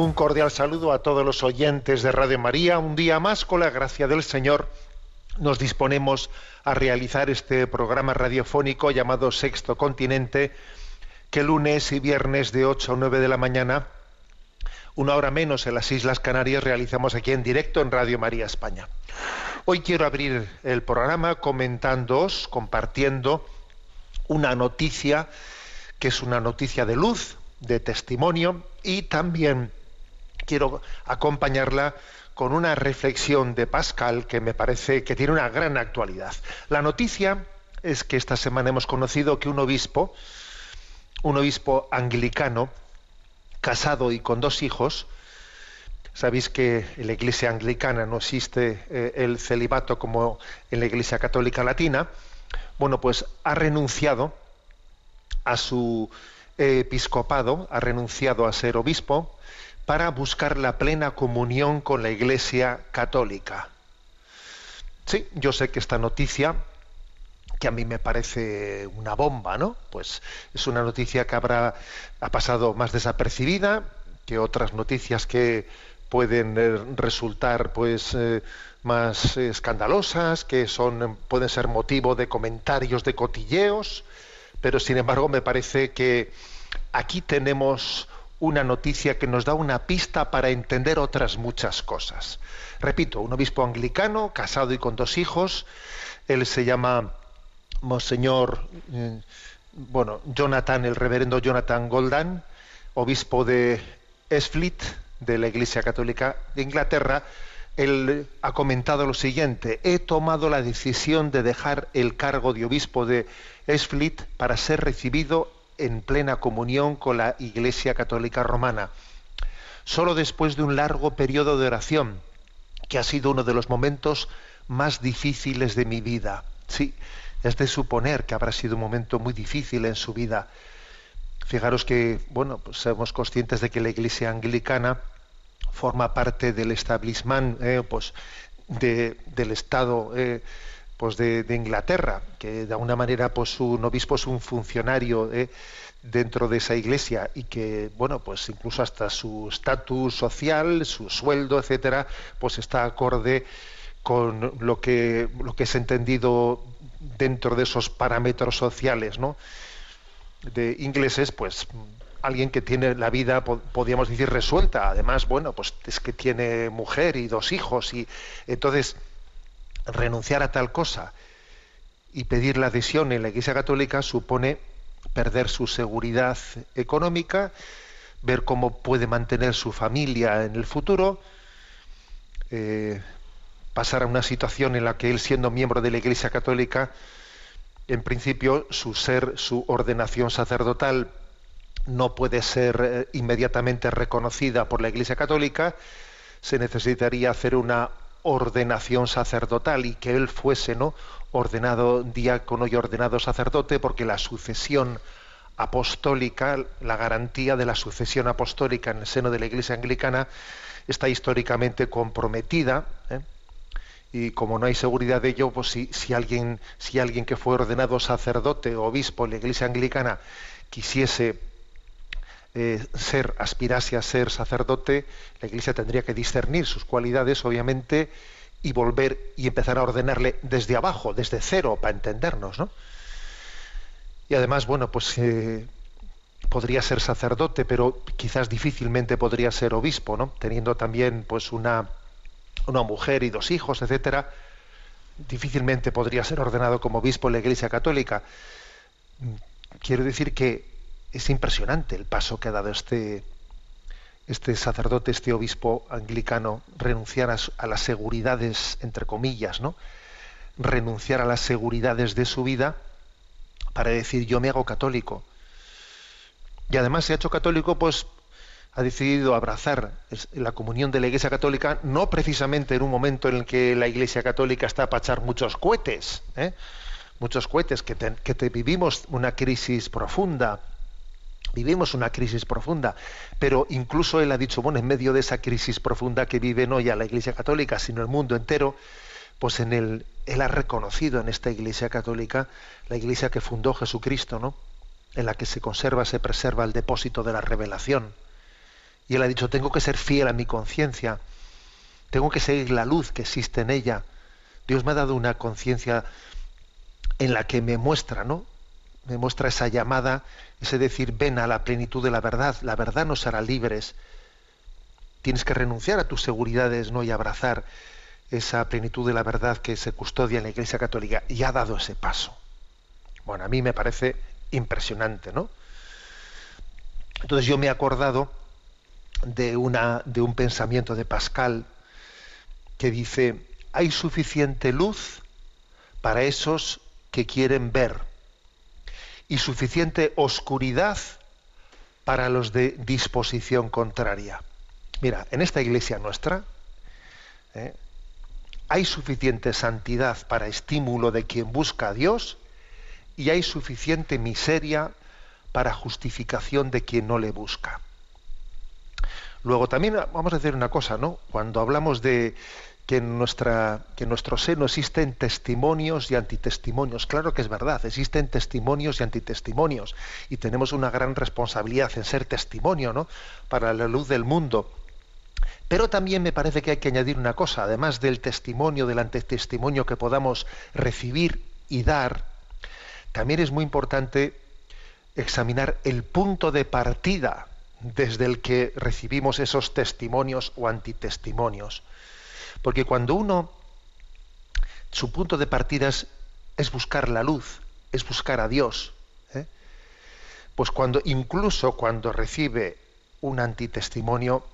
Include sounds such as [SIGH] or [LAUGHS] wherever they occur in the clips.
Un cordial saludo a todos los oyentes de Radio María. Un día más, con la gracia del Señor, nos disponemos a realizar este programa radiofónico llamado Sexto Continente, que lunes y viernes de 8 a 9 de la mañana, una hora menos en las Islas Canarias, realizamos aquí en directo en Radio María España. Hoy quiero abrir el programa comentándoos, compartiendo una noticia que es una noticia de luz, de testimonio y también quiero acompañarla con una reflexión de Pascal que me parece que tiene una gran actualidad. La noticia es que esta semana hemos conocido que un obispo, un obispo anglicano, casado y con dos hijos, sabéis que en la iglesia anglicana no existe eh, el celibato como en la iglesia católica latina, bueno, pues ha renunciado a su episcopado, ha renunciado a ser obispo para buscar la plena comunión con la Iglesia católica. Sí, yo sé que esta noticia, que a mí me parece una bomba, ¿no? Pues es una noticia que habrá ha pasado más desapercibida que otras noticias que pueden eh, resultar pues eh, más escandalosas, que son pueden ser motivo de comentarios de cotilleos, pero sin embargo me parece que aquí tenemos una noticia que nos da una pista para entender otras muchas cosas. Repito, un obispo anglicano, casado y con dos hijos, él se llama Monseñor, eh, bueno, Jonathan, el reverendo Jonathan Goldan, obispo de Esfleet, de la Iglesia Católica de Inglaterra, él ha comentado lo siguiente, he tomado la decisión de dejar el cargo de obispo de Esfleet para ser recibido en plena comunión con la Iglesia Católica Romana. Solo después de un largo periodo de oración, que ha sido uno de los momentos más difíciles de mi vida. Sí, es de suponer que habrá sido un momento muy difícil en su vida. Fijaros que, bueno, pues somos conscientes de que la Iglesia anglicana forma parte del establishment, eh, pues, de- del Estado eh, pues de, Inglaterra, que de alguna manera pues un obispo es un funcionario eh, dentro de esa iglesia y que bueno pues incluso hasta su estatus social, su sueldo, etcétera, pues está acorde con lo que lo que es entendido dentro de esos parámetros sociales, ¿no? de ingleses, pues alguien que tiene la vida, po- podríamos decir, resuelta. Además, bueno, pues es que tiene mujer y dos hijos y entonces renunciar a tal cosa y pedir la adhesión en la Iglesia Católica supone perder su seguridad económica, ver cómo puede mantener su familia en el futuro, eh, pasar a una situación en la que él, siendo miembro de la Iglesia Católica, en principio su ser, su ordenación sacerdotal no puede ser eh, inmediatamente reconocida por la Iglesia Católica, se necesitaría hacer una ordenación sacerdotal y que él fuese no ordenado diácono y ordenado sacerdote porque la sucesión apostólica la garantía de la sucesión apostólica en el seno de la iglesia anglicana está históricamente comprometida ¿eh? y como no hay seguridad de ello pues si, si alguien si alguien que fue ordenado sacerdote o obispo en la iglesia anglicana quisiese eh, ser, aspirase a ser sacerdote, la Iglesia tendría que discernir sus cualidades, obviamente, y volver y empezar a ordenarle desde abajo, desde cero, para entendernos, ¿no? Y además, bueno, pues eh, podría ser sacerdote, pero quizás difícilmente podría ser obispo, ¿no? Teniendo también, pues, una, una mujer y dos hijos, etcétera, difícilmente podría ser ordenado como obispo en la Iglesia Católica quiero decir que es impresionante el paso que ha dado este, este sacerdote, este obispo anglicano, renunciar a, a las seguridades, entre comillas, ¿no? Renunciar a las seguridades de su vida para decir yo me hago católico. Y además se ha hecho católico, pues ha decidido abrazar la comunión de la Iglesia Católica, no precisamente en un momento en el que la Iglesia Católica está para echar muchos cohetes, ¿eh? muchos cohetes, que, que te vivimos una crisis profunda, vivimos una crisis profunda, pero incluso él ha dicho, bueno, en medio de esa crisis profunda que vive no ya la Iglesia Católica, sino el mundo entero, pues en el, él ha reconocido en esta Iglesia Católica la Iglesia que fundó Jesucristo, ¿no? En la que se conserva, se preserva el depósito de la revelación. Y él ha dicho, tengo que ser fiel a mi conciencia, tengo que seguir la luz que existe en ella. Dios me ha dado una conciencia en la que me muestra, ¿no? Me muestra esa llamada, ese decir, ven a la plenitud de la verdad, la verdad nos hará libres. Tienes que renunciar a tus seguridades, ¿no? Y abrazar esa plenitud de la verdad que se custodia en la Iglesia Católica. Y ha dado ese paso. Bueno, a mí me parece impresionante, ¿no? Entonces yo me he acordado de, una, de un pensamiento de Pascal que dice, hay suficiente luz para esos que quieren ver y suficiente oscuridad para los de disposición contraria. Mira, en esta iglesia nuestra ¿eh? hay suficiente santidad para estímulo de quien busca a Dios y hay suficiente miseria para justificación de quien no le busca. Luego también vamos a decir una cosa, ¿no? Cuando hablamos de que en, nuestra, que en nuestro seno existen testimonios y antitestimonios, claro que es verdad, existen testimonios y antitestimonios y tenemos una gran responsabilidad en ser testimonio, ¿no? Para la luz del mundo. Pero también me parece que hay que añadir una cosa, además del testimonio, del antitestimonio que podamos recibir y dar, también es muy importante examinar el punto de partida desde el que recibimos esos testimonios o antitestimonios. Porque cuando uno, su punto de partida es, buscar la luz, es buscar a Dios, ¿eh? pues cuando, incluso cuando recibe un antitestimonio,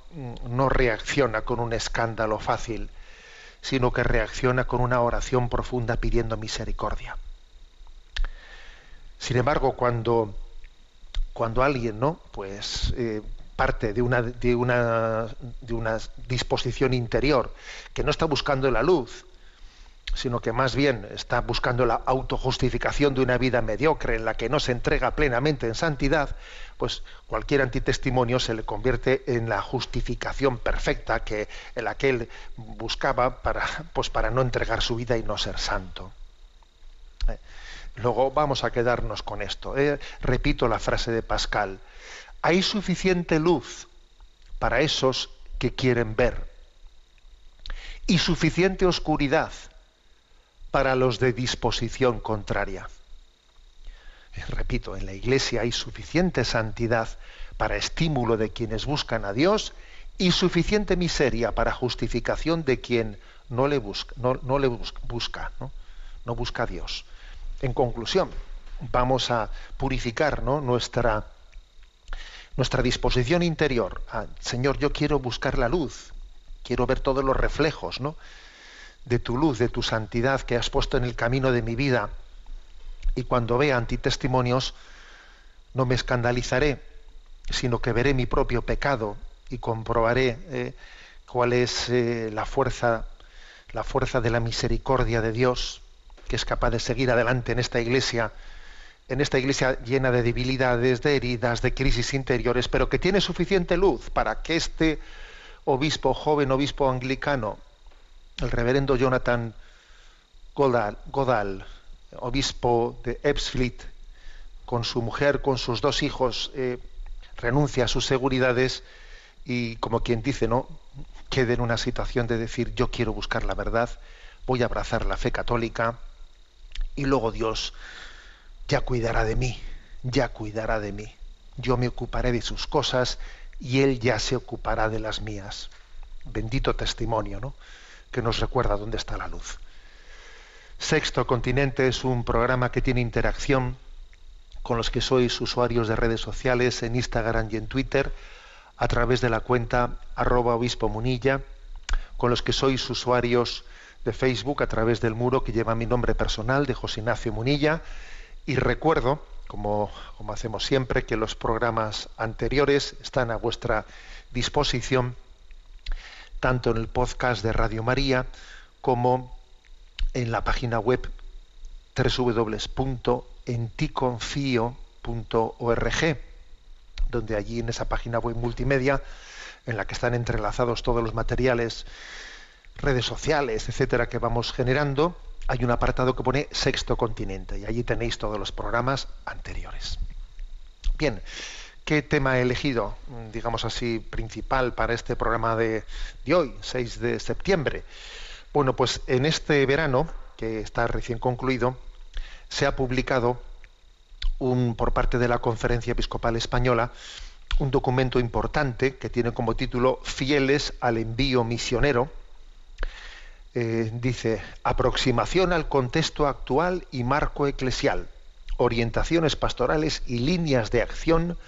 no reacciona con un escándalo fácil, sino que reacciona con una oración profunda pidiendo misericordia. Sin embargo, cuando, cuando alguien ¿no? pues, eh, parte de una, de, una, de una disposición interior que no está buscando la luz, sino que más bien está buscando la autojustificación de una vida mediocre en la que no se entrega plenamente en santidad, pues cualquier antitestimonio se le convierte en la justificación perfecta que en la que él buscaba para, pues para no entregar su vida y no ser santo. Eh, Luego vamos a quedarnos con esto. Eh, repito la frase de Pascal. Hay suficiente luz para esos que quieren ver y suficiente oscuridad para los de disposición contraria. Repito, en la Iglesia hay suficiente santidad para estímulo de quienes buscan a Dios y suficiente miseria para justificación de quien no le busca, no, le bus- busca, no busca a Dios. En conclusión, vamos a purificar ¿no? nuestra, nuestra disposición interior. Ah, Señor, yo quiero buscar la luz, quiero ver todos los reflejos ¿no? de tu luz, de tu santidad que has puesto en el camino de mi vida. Y cuando vea antitestimonios, no me escandalizaré, sino que veré mi propio pecado y comprobaré eh, cuál es eh, la fuerza, la fuerza de la misericordia de Dios que es capaz de seguir adelante en esta iglesia, en esta iglesia llena de debilidades, de heridas, de crisis interiores, pero que tiene suficiente luz para que este obispo, joven obispo anglicano, el reverendo Jonathan Godal, obispo de Ebbsfleet, con su mujer, con sus dos hijos, eh, renuncia a sus seguridades y, como quien dice, ¿no? quede en una situación de decir, yo quiero buscar la verdad, voy a abrazar la fe católica, y luego Dios ya cuidará de mí, ya cuidará de mí. Yo me ocuparé de sus cosas y Él ya se ocupará de las mías. Bendito testimonio, ¿no? Que nos recuerda dónde está la luz. Sexto Continente es un programa que tiene interacción con los que sois usuarios de redes sociales en Instagram y en Twitter, a través de la cuenta arroba obispo munilla, con los que sois usuarios de Facebook a través del muro que lleva mi nombre personal de José Ignacio Munilla. Y recuerdo, como, como hacemos siempre, que los programas anteriores están a vuestra disposición tanto en el podcast de Radio María como en la página web www.enticonfio.org, donde allí en esa página web multimedia, en la que están entrelazados todos los materiales, redes sociales, etcétera, que vamos generando, hay un apartado que pone Sexto Continente y allí tenéis todos los programas anteriores. Bien, ¿qué tema he elegido, digamos así, principal para este programa de, de hoy, 6 de septiembre? Bueno, pues en este verano, que está recién concluido, se ha publicado un, por parte de la Conferencia Episcopal Española un documento importante que tiene como título Fieles al envío misionero. Eh, dice, aproximación al contexto actual y marco eclesial, orientaciones pastorales y líneas de acción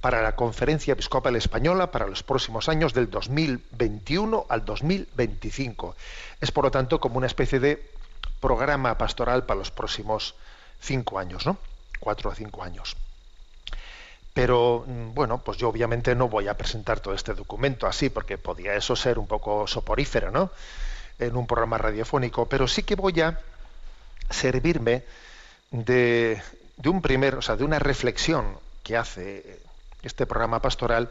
para la Conferencia Episcopal Española para los próximos años del 2021 al 2025. Es, por lo tanto, como una especie de programa pastoral para los próximos cinco años, ¿no? Cuatro o cinco años. Pero mm, bueno, pues yo obviamente no voy a presentar todo este documento así, porque podía eso ser un poco soporífero, ¿no? En un programa radiofónico, pero sí que voy a servirme de, un primer, o sea, de una reflexión que hace este programa pastoral,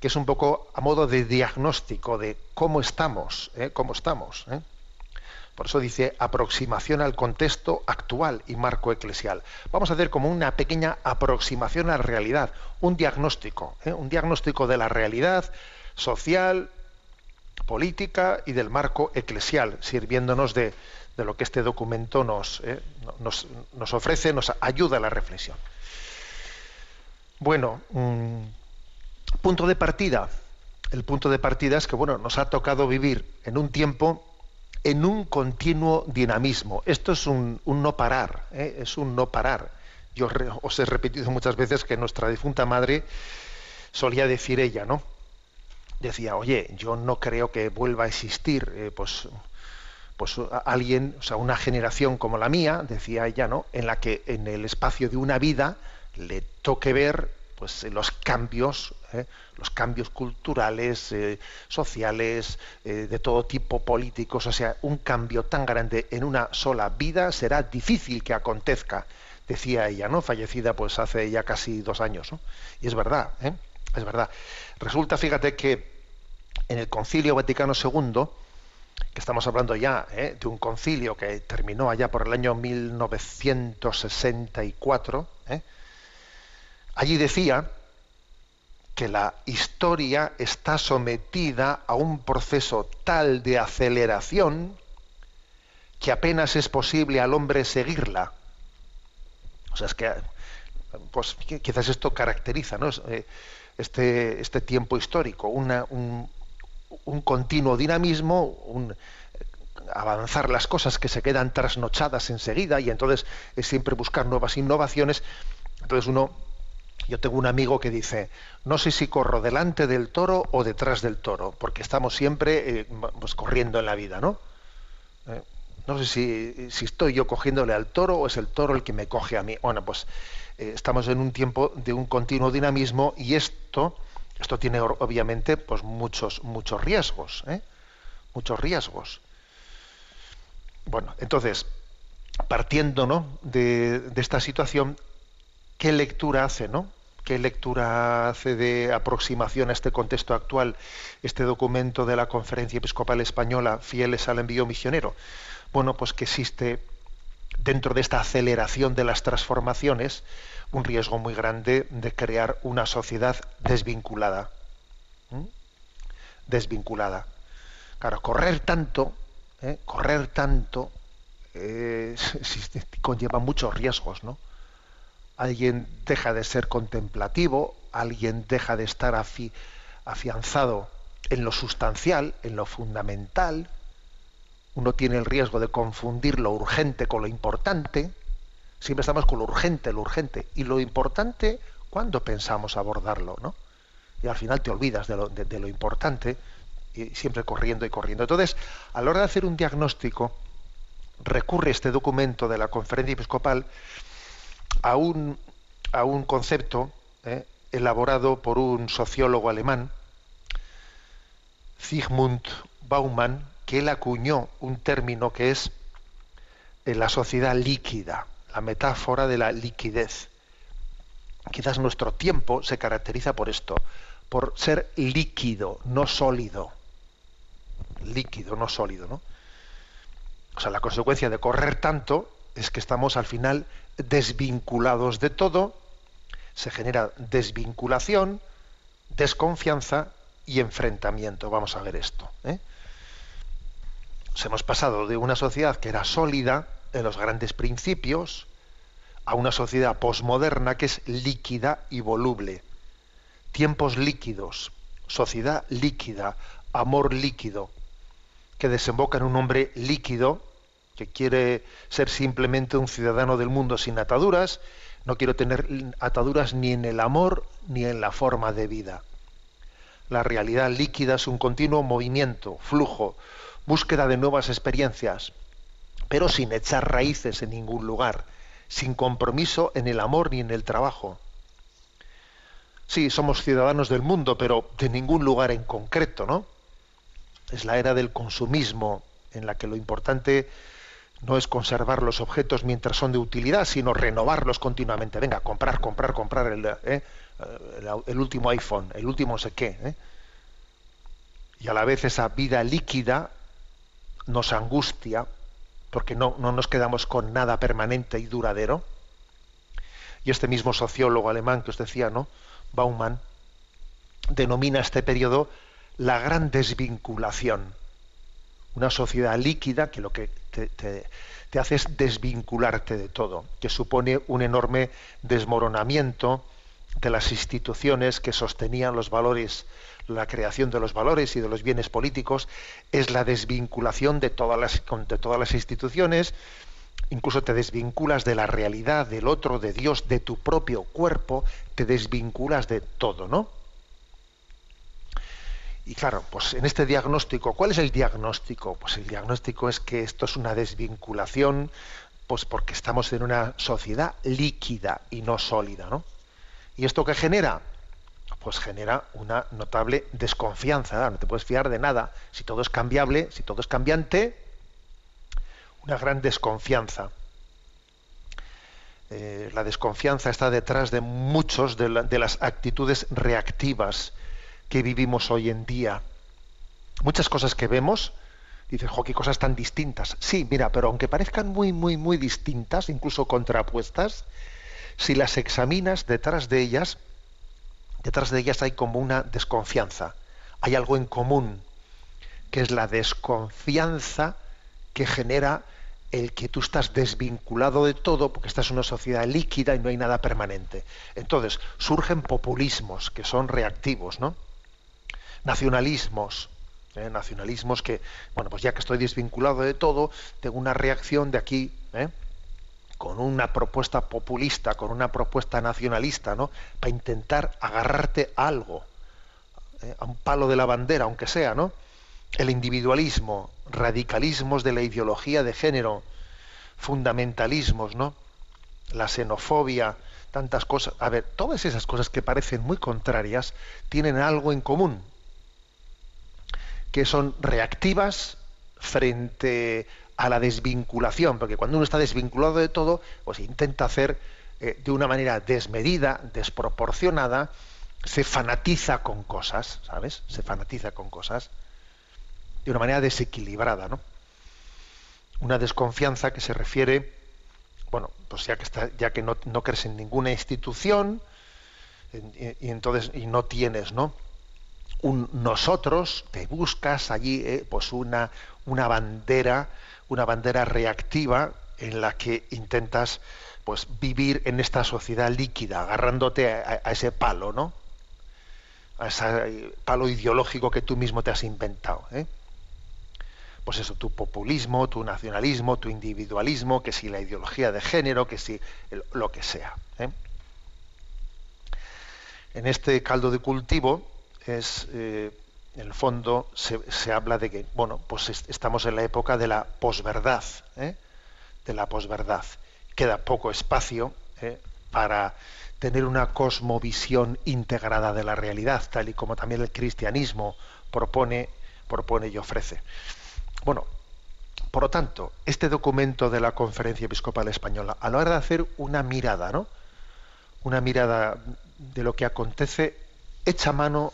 que es un poco a modo de diagnóstico de cómo estamos, ¿eh? cómo estamos. ¿eh? Por eso dice aproximación al contexto actual y marco eclesial. Vamos a hacer como una pequeña aproximación a la realidad, un diagnóstico, ¿eh? un diagnóstico de la realidad social, política y del marco eclesial, sirviéndonos de, de lo que este documento nos, ¿eh? nos, nos, ofrece, nos ayuda a la reflexión. Bueno, mmm, punto de partida. El punto de partida es que bueno, nos ha tocado vivir en un tiempo en un continuo dinamismo. Esto es un, no parar, ¿eh? es un no parar. Yo os he repetido muchas veces que nuestra difunta madre solía decir ella, ¿no? Decía, oye, yo no creo que vuelva a existir, eh, pues, pues alguien, o sea, una generación como la mía, decía ella, ¿no? En la que en el espacio de una vida le toque ver pues los cambios, ¿eh? los cambios culturales, eh, sociales, de todo tipo, políticos, o sea, un cambio tan grande en una sola vida será difícil que acontezca, decía ella, ¿no? Fallecida pues hace ya casi dos años, ¿no? Y es verdad, es verdad. Resulta, fíjate que en el Concilio Vaticano II, que estamos hablando ya ¿eh? de un concilio que terminó allá por el año 1964, ¿eh? Allí decía que la historia está sometida a un proceso tal de aceleración que apenas es posible al hombre seguirla. O sea, es que pues, quizás esto caracteriza ¿no? este, este tiempo histórico, una, un, un, continuo dinamismo, un avanzar las cosas que se quedan trasnochadas enseguida y entonces es siempre buscar nuevas innovaciones. Entonces uno yo tengo un amigo que dice, no sé si corro delante del toro o detrás del toro, porque estamos siempre eh, pues, corriendo en la vida, ¿no? Eh, no sé si, si, estoy yo cogiéndole al toro o es el toro el que me coge a mí. Bueno, pues eh, estamos en un tiempo de un continuo dinamismo y esto, esto tiene obviamente pues muchos, muchos riesgos, ¿eh? muchos riesgos. Bueno, entonces, partiendo ¿no? de, de esta situación, ¿qué lectura hace, no? ¿Qué lectura hace de aproximación a este contexto actual este documento de la Conferencia Episcopal Española, Fieles al Envío Misionero? Bueno, pues que existe dentro de esta aceleración de las transformaciones un riesgo muy grande de crear una sociedad desvinculada. ¿Mm? Desvinculada. Claro, correr tanto, ¿eh? correr tanto, eh, [LAUGHS] conlleva muchos riesgos, ¿no? alguien deja de ser contemplativo, alguien deja de estar afi, afianzado en lo sustancial, en lo fundamental, uno tiene el riesgo de confundir lo urgente con lo importante, Siempre estamos con lo urgente, lo urgente. Y lo importante, ¿cuándo pensamos abordarlo? ¿no? Y al final te olvidas de lo, importante y siempre corriendo y corriendo. Entonces, a la hora de hacer un diagnóstico, recurre este documento de la conferencia episcopal a un, a un concepto eh, elaborado por un sociólogo alemán, Zygmunt Bauman, que él acuñó un término que es eh, la sociedad líquida, la metáfora de la liquidez. Quizás nuestro tiempo se caracteriza por esto, por ser líquido, no sólido. Líquido, no sólido, ¿no? O sea, la consecuencia de correr tanto es que estamos al final desvinculados de todo, se genera desvinculación, desconfianza y enfrentamiento. Vamos a ver esto. ¿eh? Hemos pasado de una sociedad que era sólida en los grandes principios a una sociedad posmoderna que es líquida y voluble. Tiempos líquidos, sociedad líquida, amor líquido, que desemboca en un hombre líquido que quiere ser simplemente un ciudadano del mundo sin ataduras, no quiero tener ataduras ni en el amor ni en la forma de vida. La realidad líquida es un continuo movimiento, flujo, búsqueda de nuevas experiencias, pero sin echar raíces en ningún lugar, sin compromiso en el amor ni en el trabajo. Sí, somos ciudadanos del mundo, pero de ningún lugar en concreto, ¿no? Es la era del consumismo, en la que lo importante no es conservar los objetos mientras son de utilidad, sino renovarlos continuamente. Venga, comprar, comprar, comprar el, ¿eh? último iPhone, el último sé qué. ¿eh? Y a la vez esa vida líquida nos angustia porque no, no nos quedamos con nada permanente y duradero. Y este mismo sociólogo alemán que os decía, ¿no? Bauman, denomina este periodo la gran desvinculación. Una sociedad líquida que lo que te, te, te, hace es desvincularte de todo, que supone un enorme desmoronamiento de las instituciones que sostenían los valores, la creación de los valores y de los bienes políticos, es la desvinculación de todas las, de todas las instituciones, incluso te desvinculas de la realidad, del otro, de Dios, de tu propio cuerpo, te desvinculas de todo, ¿no? Y claro, pues en este diagnóstico, ¿cuál es el diagnóstico? Pues el diagnóstico es que esto es una desvinculación, pues porque estamos en una sociedad líquida y no sólida, ¿no? ¿Y esto qué genera? Pues genera una notable desconfianza, no te puedes fiar de nada. Si todo es cambiable, si todo es cambiante, una gran desconfianza. Eh, la desconfianza está detrás de muchos de, la, de las actitudes reactivas que vivimos hoy en día. Muchas cosas que vemos, dices, jo, qué cosas tan distintas. Sí, mira, pero aunque parezcan muy, muy, muy distintas, incluso contrapuestas, si las examinas detrás de ellas, detrás de ellas hay como una desconfianza. Hay algo en común, que es la desconfianza que genera el que tú estás desvinculado de todo porque estás en una sociedad líquida y no hay nada permanente. Entonces, surgen populismos que son reactivos, ¿no? Nacionalismos, ¿eh? nacionalismos que, bueno, pues ya que estoy desvinculado de todo, tengo una reacción de aquí, ¿eh? Con una propuesta populista, con una propuesta nacionalista, ¿no? Para intentar agarrarte a algo, ¿eh? a un palo de la bandera, aunque sea, ¿no? El individualismo, radicalismos de la ideología de género, fundamentalismos, ¿no? La xenofobia, tantas cosas. A ver, todas esas cosas que parecen muy contrarias tienen algo en común, que son reactivas frente la desvinculación, porque cuando uno está desvinculado de todo, pues intenta hacer eh, de una manera desmedida, desproporcionada, se fanatiza con cosas, ¿sabes? Se fanatiza con cosas de una manera desequilibrada, ¿no? Una desconfianza que se refiere, bueno, pues ya que está, ya que no, no crees en ninguna institución y, y, entonces y no tienes, ¿no? Un nosotros, te buscas allí, eh, pues una una bandera, una bandera reactiva en la que intentas, pues vivir en esta sociedad líquida, agarrándote a, ese palo, ¿no? A ese palo ideológico que tú mismo te has inventado. ¿eh? pues eso, tu populismo, tu nacionalismo, tu individualismo, que si la ideología de género, que si lo que sea. ¿eh? En este caldo de cultivo es, eh, en el fondo, se, habla de que, bueno, pues es- estamos en la época de la posverdad, ¿eh? de la posverdad. Queda poco espacio ¿eh? para tener una cosmovisión integrada de la realidad, tal y como también el cristianismo propone, propone y ofrece. Bueno, por lo tanto, este documento de la Conferencia Episcopal Española, a la hora de hacer una mirada, ¿no? Una mirada de lo que acontece, echa mano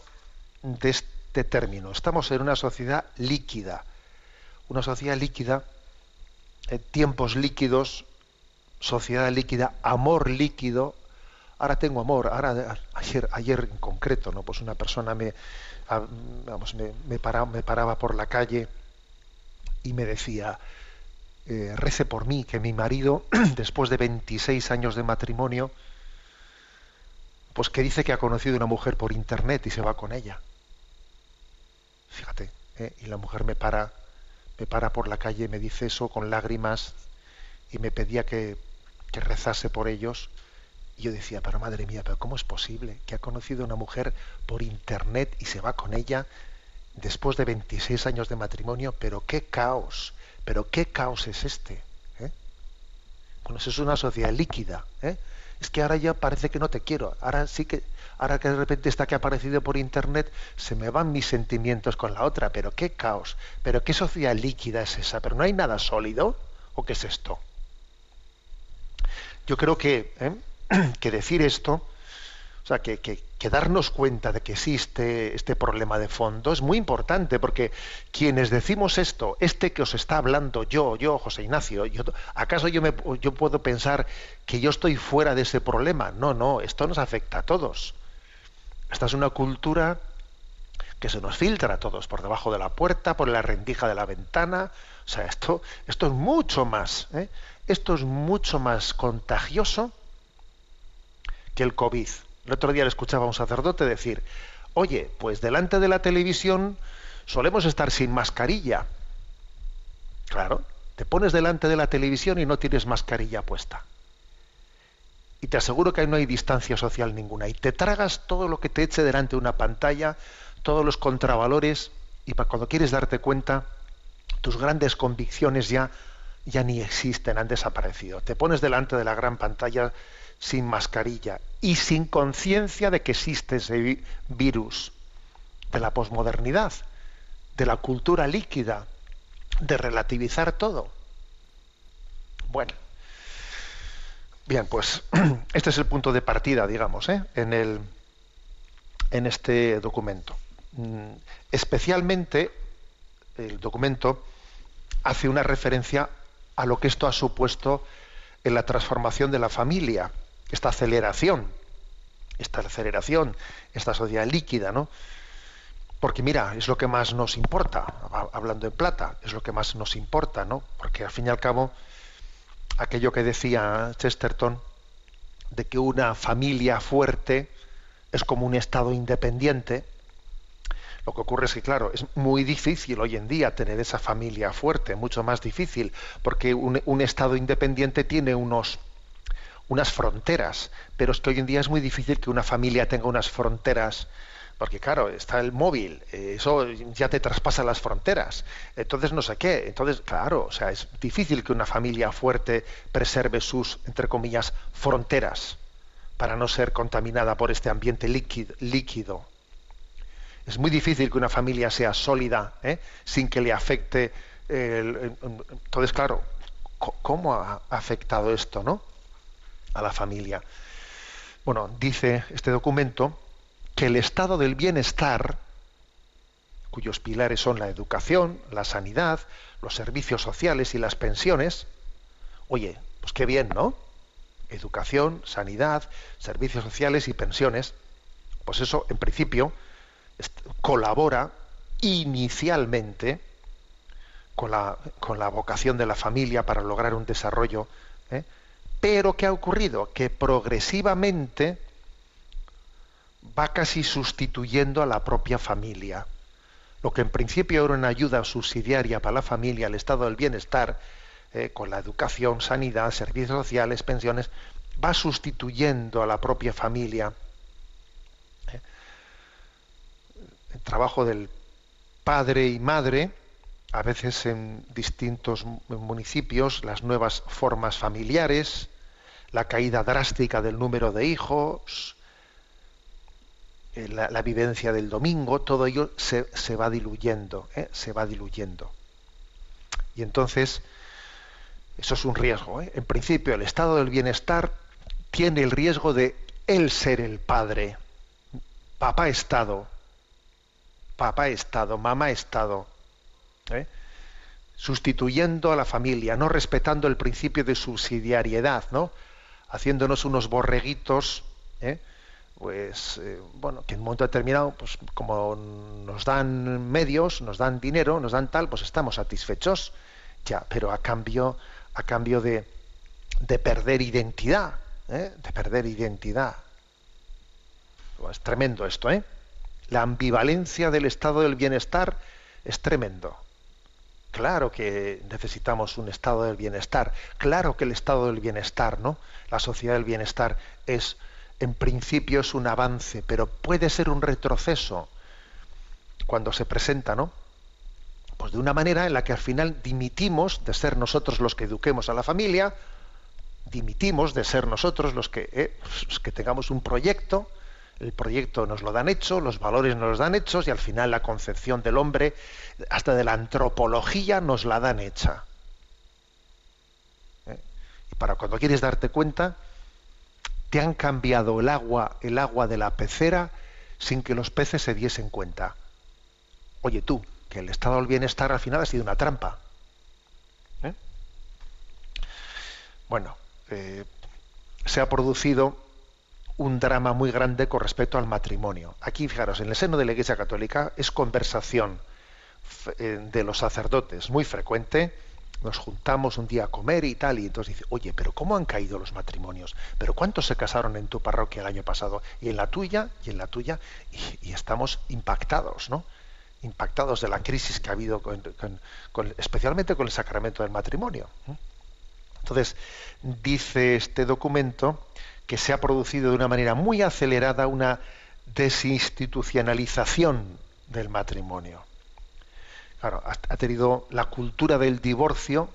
de este término. Estamos en una sociedad líquida, una sociedad líquida, eh, tiempos líquidos, sociedad líquida, amor líquido. Ahora tengo amor. Ahora ayer, ayer en concreto, no, pues una persona me, vamos, me, me paraba por la calle y me decía, eh, rece por mí, que mi marido, [CLEARS THROAT] después de 26 años de matrimonio, pues que dice que ha conocido una mujer por internet y se va con ella. Fíjate, ¿eh? y la mujer me para, me para por la calle me dice eso con lágrimas y me pedía que, que rezase por ellos. Y yo decía, pero madre mía, pero ¿cómo es posible que ha conocido una mujer por internet y se va con ella después de 26 años de matrimonio? Pero qué caos, pero qué caos es este. ¿eh? Bueno, eso es una sociedad líquida. ¿eh? Es que ahora ya parece que no te quiero. Ahora sí que, ahora que de repente está que ha aparecido por internet, se me van mis sentimientos con la otra. Pero qué caos, pero qué sociedad líquida es esa. Pero no hay nada sólido. ¿O qué es esto? Yo creo que, ¿eh? [CLEARS THROAT] que decir esto, o sea, que, que- darnos cuenta de que existe este problema de fondo es muy importante, porque quienes decimos esto, este que os está hablando yo, yo, José Ignacio, ¿acaso yo, me, yo puedo pensar que yo estoy fuera de ese problema? No, no, esto nos afecta a todos. Esta es una cultura que se nos filtra a todos, por debajo de la puerta, por la rendija de la ventana. O sea, esto, esto es mucho más, ¿eh? esto es mucho más contagioso que el COVID. El otro día le escuchaba a un sacerdote decir, oye, pues delante de la televisión solemos estar sin mascarilla. Claro, te pones delante de la televisión y no tienes mascarilla puesta. Y te aseguro que ahí no hay distancia social ninguna. Y te tragas todo lo que te eche delante de una pantalla, todos los contravalores, y para cuando quieres darte cuenta, tus grandes convicciones ya, ya ni existen, han desaparecido. Te pones delante de la gran pantalla sin mascarilla y sin conciencia de que existe ese vi- virus de la posmodernidad, de la cultura líquida, de relativizar todo. Bueno, bien, pues [CLEARS THROAT] este es el punto de partida, digamos, ¿eh? en, el, en este documento. Mm, Especialmente el documento hace una referencia a lo que esto ha supuesto en la transformación de la familia, esta aceleración, esta aceleración, esta sociedad líquida, ¿no? Porque mira, es lo que más nos importa, ha- hablando en plata, es lo que más nos importa, ¿no? Porque al fin y al cabo, aquello que decía Chesterton, de que una familia fuerte es como un Estado independiente, lo que ocurre es que, claro, es muy difícil hoy en día tener esa familia fuerte, mucho más difícil, porque un, un Estado independiente tiene unos, unas fronteras, pero es que hoy en día es muy difícil que una familia tenga unas fronteras, porque claro, está el móvil, eh, eso ya te traspasa las fronteras, entonces no sé qué, entonces claro, o sea, es difícil que una familia fuerte preserve sus, entre comillas, fronteras para no ser contaminada por este ambiente líquido. líquido. Es muy difícil que una familia sea sólida ¿eh? sin que le afecte. el- entonces, claro, ¿cómo ha afectado esto ¿no? A la familia? Bueno, dice este documento que el estado del bienestar, cuyos pilares son la educación, la sanidad, los servicios sociales y las pensiones, oye, pues qué bien, ¿no? Educación, sanidad, servicios sociales y pensiones, pues eso, en principio, colabora inicialmente con la, con la vocación de la familia para lograr un desarrollo. ¿eh? Pero ¿qué ha ocurrido? Que progresivamente va casi sustituyendo a la propia familia. lo que en principio era una ayuda subsidiaria para la familia, el estado del bienestar, eh, con la educación, sanidad, servicios sociales, pensiones, va sustituyendo a la propia familia. ¿eh? El trabajo del padre y madre, a veces en distintos municipios, las nuevas formas familiares, la caída drástica del número de hijos, eh, la, vivencia del domingo, todo ello se, se va diluyendo, ¿eh? se va diluyendo. Y entonces, eso es un riesgo. ¿eh? En principio, el estado del bienestar tiene el riesgo de él ser el padre. Papá Estado, papá Estado, mamá Estado. ¿Eh? Sustituyendo a la familia, no respetando el principio de subsidiariedad, ¿no? Haciéndonos unos borreguitos, ¿eh? pues eh, bueno, que en un momento determinado, pues como nos dan medios, nos dan dinero, nos dan tal, pues estamos satisfechos, ya, pero a cambio, a cambio de, de perder identidad, de perder identidad. Es tremendo esto, ¿eh? La ambivalencia del estado del bienestar es tremendo. Claro que necesitamos un estado del bienestar. Claro que el estado del bienestar, ¿no? La sociedad del bienestar es, en principio, es un avance, pero puede ser un retroceso cuando se presenta, ¿no? Pues de una manera en la que al final dimitimos de ser nosotros los que eduquemos a la familia, dimitimos de ser nosotros los que, eh, los que tengamos un proyecto, el proyecto nos lo dan hecho, los valores nos los dan hechos y al final la concepción del hombre, hasta de la antropología, nos la dan hecha. ¿Eh? Y para cuando quieres darte cuenta, te han cambiado el agua, el agua de la pecera sin que los peces se diesen cuenta. Oye tú, que el estado del bienestar al final ha sido una trampa. ¿Eh? Bueno, eh, se ha producido un drama muy grande con respecto al matrimonio. Aquí, fijaros, en el seno de la Iglesia Católica es conversación eh, de los sacerdotes, muy frecuente. Nos juntamos un día a comer y tal, y entonces dice, oye, pero ¿cómo han caído los matrimonios? ¿Pero cuántos se casaron en tu parroquia el año pasado? Y en la tuya, y en la tuya, y, estamos impactados, ¿no? Impactados de la crisis que ha habido, con, con, especialmente con el sacramento del matrimonio. Entonces, dice este documento que se ha producido de una manera muy acelerada una desinstitucionalización del matrimonio. Claro, ha tenido la cultura del divorcio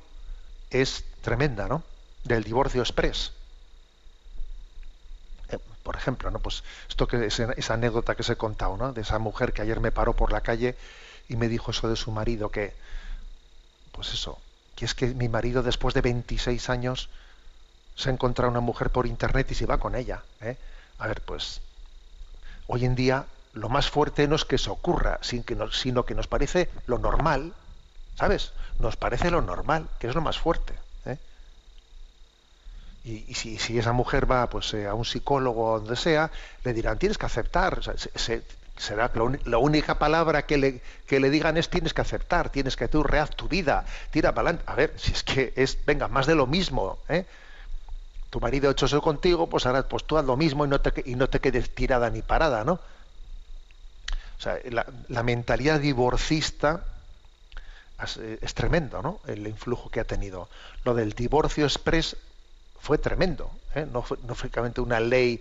es tremenda, ¿no? Del divorcio express. Eh, por ejemplo, ¿no? Pues esto que es esa anécdota que se he contado, ¿no? De esa mujer que ayer me paró por la calle y me dijo eso de su marido que, pues eso, que es que mi marido después de 26 años se ha encontrado una mujer por internet y se va con ella. ¿eh? A ver, pues hoy en día lo más fuerte no es que eso ocurra, sino que nos, parece lo normal, ¿sabes? Nos parece lo normal, que es lo más fuerte. ¿eh? Y, si, esa mujer va pues, eh, a un psicólogo o donde sea, le dirán, tienes que aceptar. Se, se, será la, la, única palabra que le, que le digan es tienes que aceptar, tienes que tú reaz tu vida, tira para adelante. A ver, si es que es, venga, más de lo mismo. ¿eh? Tu marido ha hecho eso contigo, pues ahora pues tú haz lo mismo y no te, quedes tirada ni parada, ¿no? O sea, la, mentalidad divorcista es, es, tremendo, ¿no? El influjo que ha tenido. Lo del divorcio express fue tremendo, ¿eh? no, fue, una ley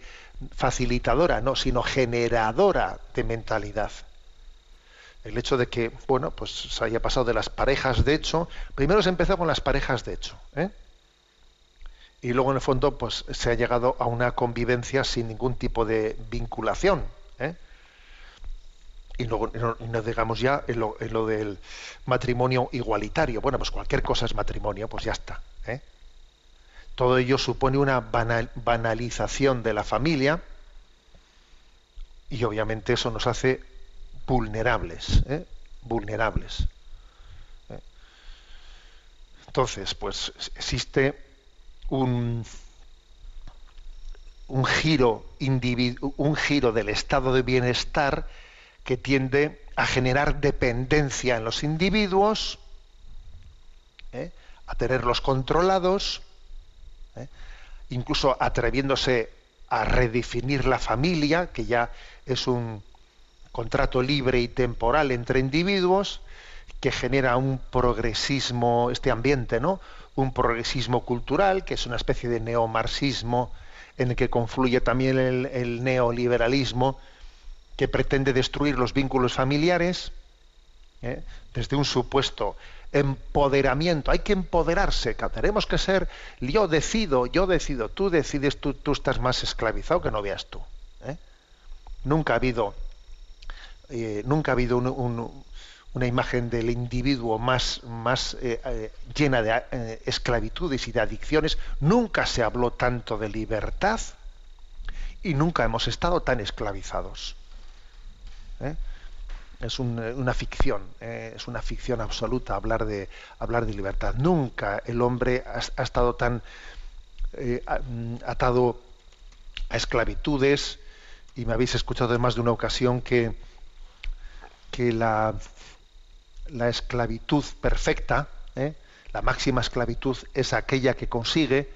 facilitadora, no, sino generadora de mentalidad. El hecho de que, bueno, pues se haya pasado de las parejas de hecho, primero se empezó con las parejas de hecho, ¿eh? Y luego en el fondo pues se ha llegado a una convivencia sin ningún tipo de vinculación ¿eh? y luego no, digamos ya en lo, en lo, del matrimonio igualitario bueno pues cualquier cosa es matrimonio pues ya está ¿eh? todo ello supone una banal, banalización de la familia y obviamente eso nos hace vulnerables ¿eh? vulnerables entonces pues existe un, un giro un giro del estado de bienestar que tiende a generar dependencia en los individuos, ¿eh? a tenerlos controlados, ¿eh? incluso atreviéndose a redefinir la familia, que ya es un contrato libre y temporal entre individuos que genera un progresismo, este ambiente, ¿no? Un progresismo cultural, que es una especie de neomarxismo en el que confluye también el, neoliberalismo, que pretende destruir los vínculos familiares, ¿eh? desde un supuesto empoderamiento. Hay que empoderarse, que tenemos que ser, yo decido, yo decido, tú decides, tú, tú estás más esclavizado que no veas tú. ¿eh? Nunca ha habido, eh, nunca ha habido un- una imagen del individuo más, más eh, eh, llena de eh, esclavitudes y de adicciones. Nunca se habló tanto de libertad y nunca hemos estado tan esclavizados. Es un, una ficción, es una ficción absoluta hablar de, hablar de libertad. Nunca el hombre ha, estado tan mm, atado a esclavitudes y me habéis escuchado en más de una ocasión que, que la, la esclavitud perfecta, ¿eh? la máxima esclavitud es aquella que consigue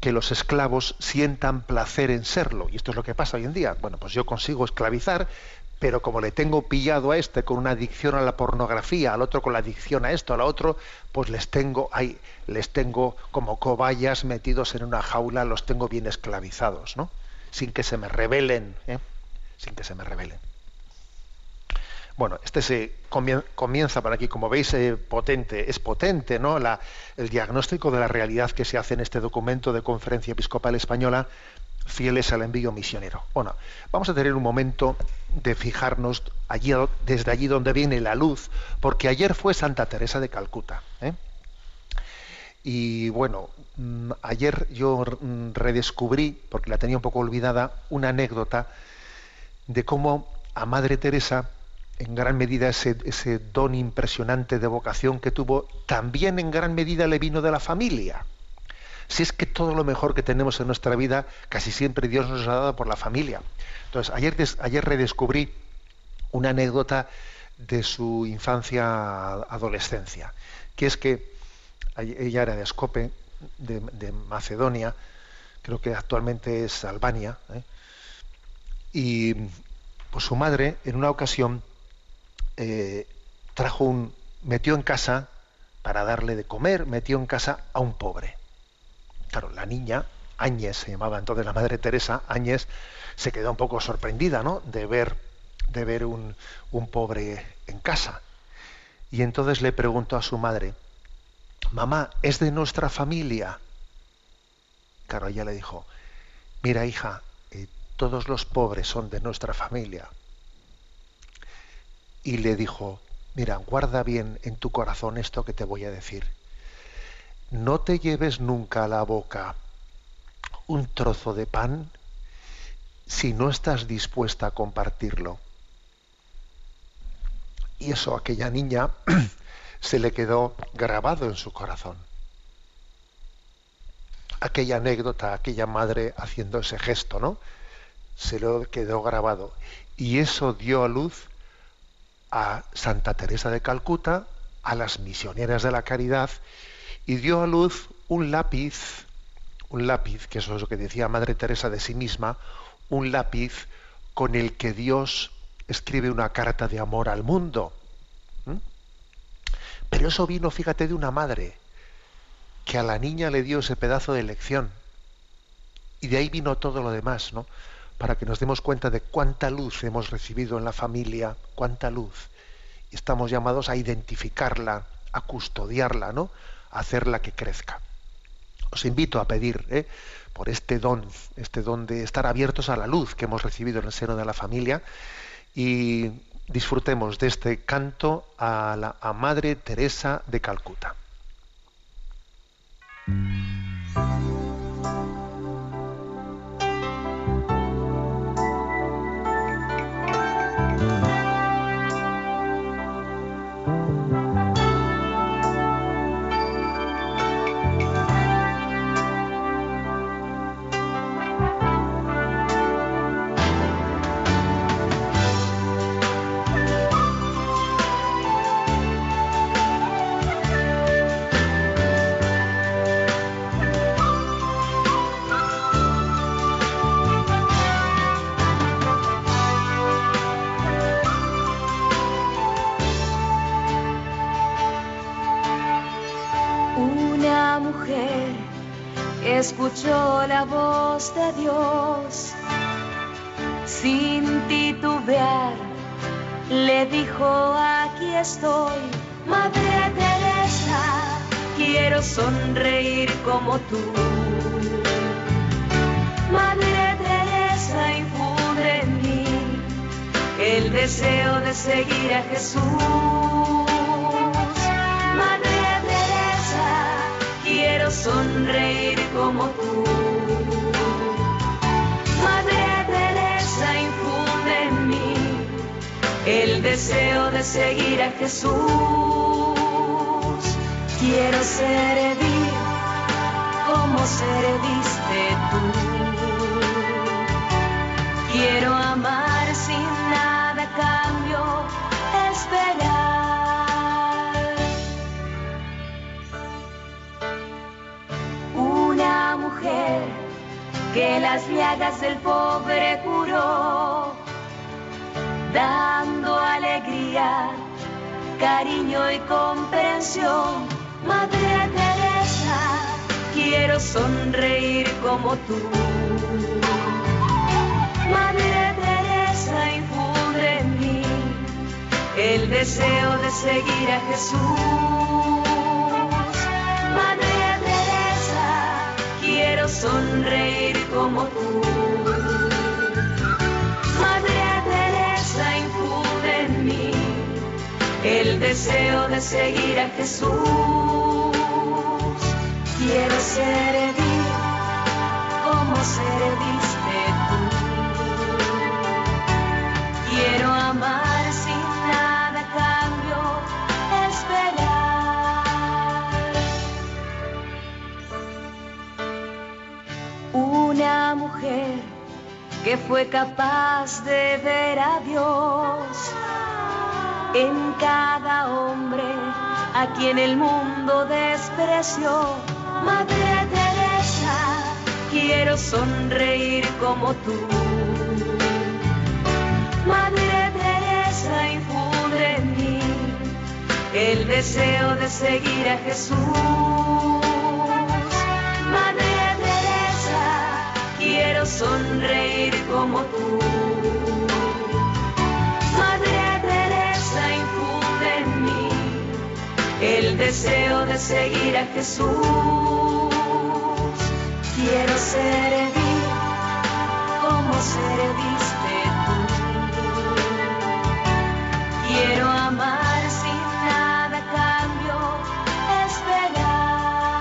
que los esclavos sientan placer en serlo. Y esto es lo que pasa hoy en día. Bueno, pues yo consigo esclavizar, pero como le tengo pillado a este con una adicción a la pornografía, al otro con la adicción a esto, al otro, pues les tengo ahí, les tengo como cobayas metidos en una jaula, los tengo bien esclavizados, ¿no? Sin que se me rebelen, ¿eh? sin que se me rebelen. Bueno, este se comien- comienza por aquí, como veis, eh, potente, es potente, ¿no? El diagnóstico de la realidad que se hace en este documento de Conferencia Episcopal Española, fieles al envío misionero. Bueno, vamos a tener un momento de fijarnos allí, desde allí donde viene la luz, porque ayer fue Santa Teresa de Calcuta. ¿eh? Y bueno, mm, ayer yo mm, redescubrí, porque la tenía un poco olvidada, una anécdota de cómo a Madre Teresa, en gran medida ese, ese don impresionante de vocación que tuvo, también en gran medida le vino de la familia. Si es que todo lo mejor que tenemos en nuestra vida, casi siempre Dios nos ha dado por la familia. Entonces, ayer, ayer redescubrí una anécdota de su infancia adolescencia, que es que ella era de Ascope, de, de Macedonia, creo que actualmente es Albania, ¿eh? y pues su madre en una ocasión eh, trajo un, metió en casa para darle de comer, metió en casa a un pobre. Claro, la niña, Áñez se llamaba entonces la madre Teresa, Áñez se quedó un poco sorprendida, ¿no? De ver, de ver un, un pobre en casa. Y entonces le preguntó a su madre, mamá, ¿es de nuestra familia? Claro, ella le dijo, mira hija, eh, todos los pobres son de nuestra familia. Y le dijo, mira, guarda bien en tu corazón esto que te voy a decir. No te lleves nunca a la boca un trozo de pan si no estás dispuesta a compartirlo. Y eso a aquella niña [CLEARS THROAT] se le quedó grabado en su corazón. Aquella anécdota, aquella madre haciendo ese gesto, ¿no? Se le quedó grabado. Y eso dio a luz a Santa Teresa de Calcuta, a las misioneras de la caridad, y dio a luz un lápiz, un lápiz, que eso es lo que decía Madre Teresa de sí misma, un lápiz con el que Dios escribe una carta de amor al mundo. ¿Mm? Pero eso vino, fíjate, de una madre, que a la niña le dio ese pedazo de lección. Y de ahí vino todo lo demás, ¿no? Para que nos demos cuenta de cuánta luz hemos recibido en la familia, cuánta luz. Estamos llamados a identificarla, a custodiarla, ¿no? A hacerla que crezca. Os invito a pedir ¿eh? por este don, este don de estar abiertos a la luz que hemos recibido en el seno de la familia y disfrutemos de este canto a la Madre Teresa de Calcuta. De Dios sin titubear. Le dijo, aquí estoy, Madre Teresa, quiero sonreír como tú. Madre Teresa, infunde en mí el deseo de seguir a Jesús. Madre Teresa, quiero sonreír como tú. Deseo de seguir a Jesús. Quiero servir como serviste tú. Quiero amar sin nada cambio, esperar. Una mujer que las llagas del pobre curó, dando alegría, cariño y comprensión. Madre Teresa, quiero sonreír como tú. Madre Teresa, infunde en mí el deseo de seguir a Jesús. Madre Teresa, quiero sonreír como tú. Deseo de seguir a Jesús. Quiero servir como serviste tú. Quiero amar sin nada cambio, esperar. Una mujer que fue capaz de ver a Dios en cada hombre a quien el mundo despreció. Madre Teresa, quiero sonreír como tú. Madre Teresa, infunde en mí el deseo de seguir a Jesús. Madre Teresa, quiero sonreír como tú. Deseo de seguir a Jesús. Quiero servir como serviste tú. Quiero amar sin nada cambio, esperar.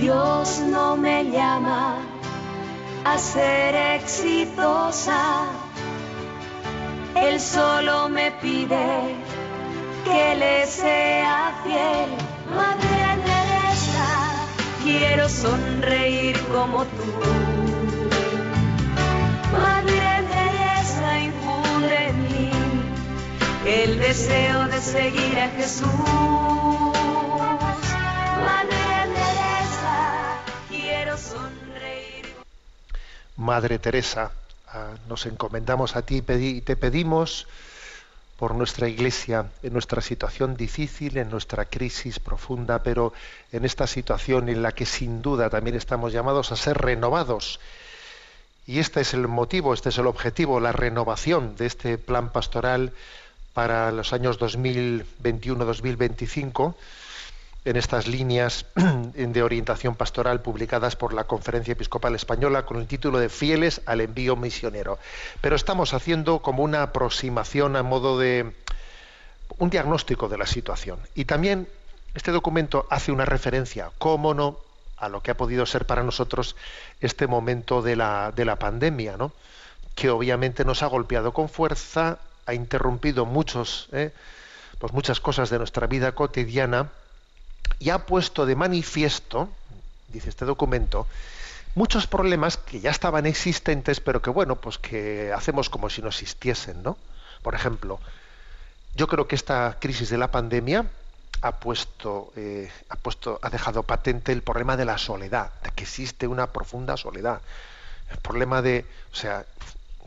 Dios no me llama a ser exitosa. Él solo me pide que le sea fiel. Madre Teresa, quiero sonreír como tú. Madre Teresa, infunde en mí el deseo de seguir a Jesús. Madre Teresa, quiero sonreír. Madre Teresa, nos encomendamos a ti y te pedimos por nuestra iglesia, en nuestra situación difícil, en nuestra crisis profunda, pero en esta situación en la que sin duda también estamos llamados a ser renovados. Y este es el motivo, este es el objetivo, la renovación de este plan pastoral para los años 2021-2025 en estas líneas [CLEARS THROAT] de orientación pastoral publicadas por la Conferencia Episcopal Española con el título de Fieles al envío misionero. Pero estamos haciendo como una aproximación a modo de un diagnóstico de la situación. Y también este documento hace una referencia, cómo no, a lo que ha podido ser para nosotros este momento de la, de la pandemia, ¿no? que obviamente nos ha golpeado con fuerza, ha interrumpido muchos, ¿eh? pues muchas cosas de nuestra vida cotidiana y ha puesto de manifiesto, dice este documento, muchos problemas que ya estaban existentes, pero que bueno, pues que hacemos como si no existiesen, ¿no? Por ejemplo, yo creo que esta crisis de la pandemia ha puesto, eh, ha puesto, ha dejado patente el problema de la soledad, de que existe una profunda soledad. El problema de, o sea,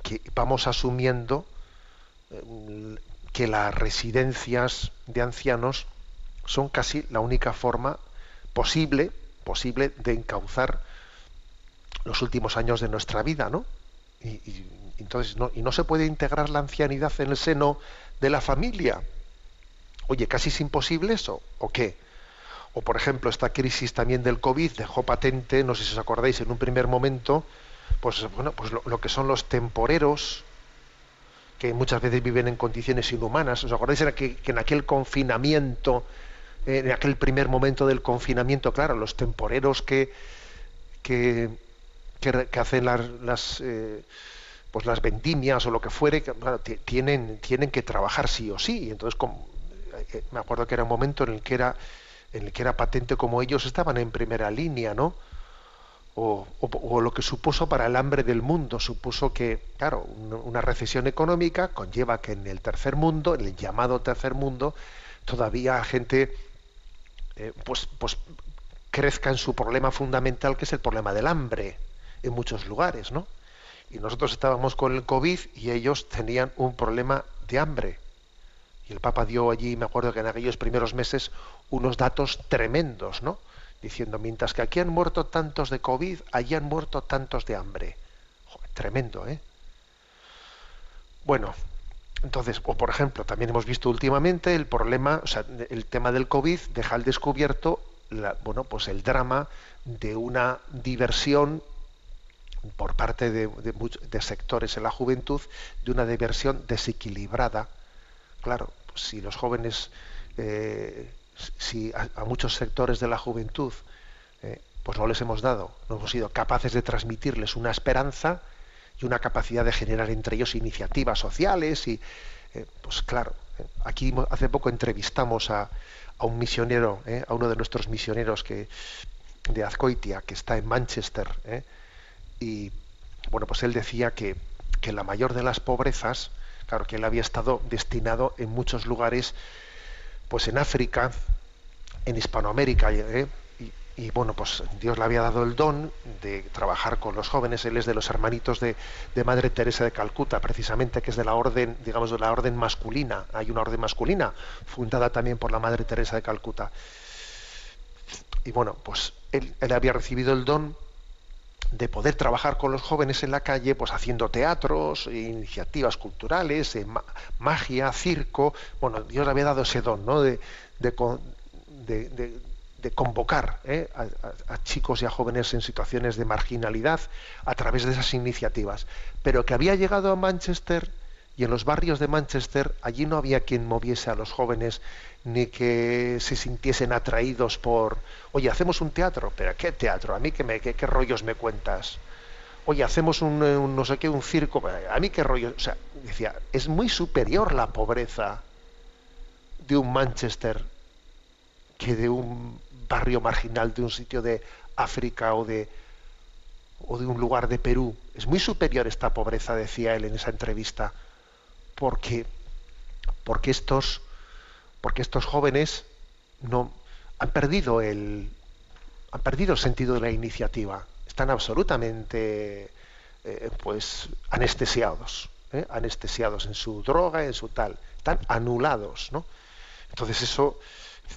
que vamos asumiendo eh, que las residencias de ancianos son casi la única forma posible, posible de encauzar los últimos años de nuestra vida, ¿no? Y, entonces no, y no se puede integrar la ancianidad en el seno de la familia. Oye, casi es imposible eso, ¿o qué? O por ejemplo, esta crisis también del COVID dejó patente, no sé si os acordáis, en un primer momento, pues bueno, pues lo, que son los temporeros, que muchas veces viven en condiciones inhumanas. ¿Os acordáis que en aquel confinamiento, en aquel primer momento del confinamiento, claro, los temporeros que, que, que hacen las, las, eh, pues las vendimias o lo que fuere, tienen, tienen que trabajar sí o sí. Entonces, eh, me acuerdo que era un momento en el que era, en el que era patente como ellos estaban en primera línea, ¿no? o, o- o lo que supuso para el hambre del mundo. Supuso que, claro, un- una recesión económica conlleva que en el tercer mundo, en el llamado tercer mundo, todavía gente eh, pues, pues crezca en su problema fundamental, que es el problema del hambre, en muchos lugares, ¿no? Y nosotros estábamos con el COVID y ellos tenían un problema de hambre. Y el Papa dio allí, me acuerdo que en aquellos primeros meses, unos datos tremendos, ¿no? Diciendo, mientras que aquí han muerto tantos de COVID, allí han muerto tantos de hambre. Tremendo, ¿eh? Bueno, entonces, o por ejemplo, también hemos visto últimamente el problema, o sea, el tema del COVID deja al descubierto, la- bueno, pues el drama de una diversión por parte de, de de sectores en la juventud, de una diversión desequilibrada. Claro, si los jóvenes, eh, si a, a muchos sectores de la juventud, eh, pues no les hemos dado, no hemos sido capaces de transmitirles una esperanza y una capacidad de generar entre ellos iniciativas sociales y, eh, pues claro, eh, aquí hace poco entrevistamos a, a un misionero, eh, a uno de nuestros misioneros que de Azcoitia, que está en Manchester, y bueno, pues él decía que, que la mayor de las pobrezas, claro, que él había estado destinado en muchos lugares, pues en África, en Hispanoamérica. Y, bueno, pues Dios le había dado el don de trabajar con los jóvenes, él es de los hermanitos de, de Madre Teresa de Calcuta, precisamente, que es de la orden, digamos, de la orden masculina, hay una orden masculina, fundada también por la Madre Teresa de Calcuta. Y bueno, pues él, había recibido el don de poder trabajar con los jóvenes en la calle, pues haciendo teatros, iniciativas culturales, eh, ma- magia, circo. Bueno, Dios le había dado ese don, ¿no? De- de convocar ¿eh? a, chicos y a jóvenes en situaciones de marginalidad a través de esas iniciativas. Pero que había llegado a Manchester y en los barrios de Manchester allí no había quien moviese a los jóvenes ni que se sintiesen atraídos por, oye, hacemos un teatro, pero ¿qué teatro? ¿A mí qué, me, qué, rollos me cuentas? Oye, hacemos un, un no sé qué, un circo, ¿a mí qué rollos? O sea, decía, es muy superior la pobreza de un Manchester que de un barrio marginal de un sitio de África o de, o de un lugar de Perú. Es muy superior esta pobreza, decía él en esa entrevista, porque, porque, estos, porque estos jóvenes no, han, perdido el, han perdido el sentido de la iniciativa. Están absolutamente eh, pues, anestesiados, ¿eh? anestesiados en su droga, en su tal. Están anulados. ¿no? Entonces eso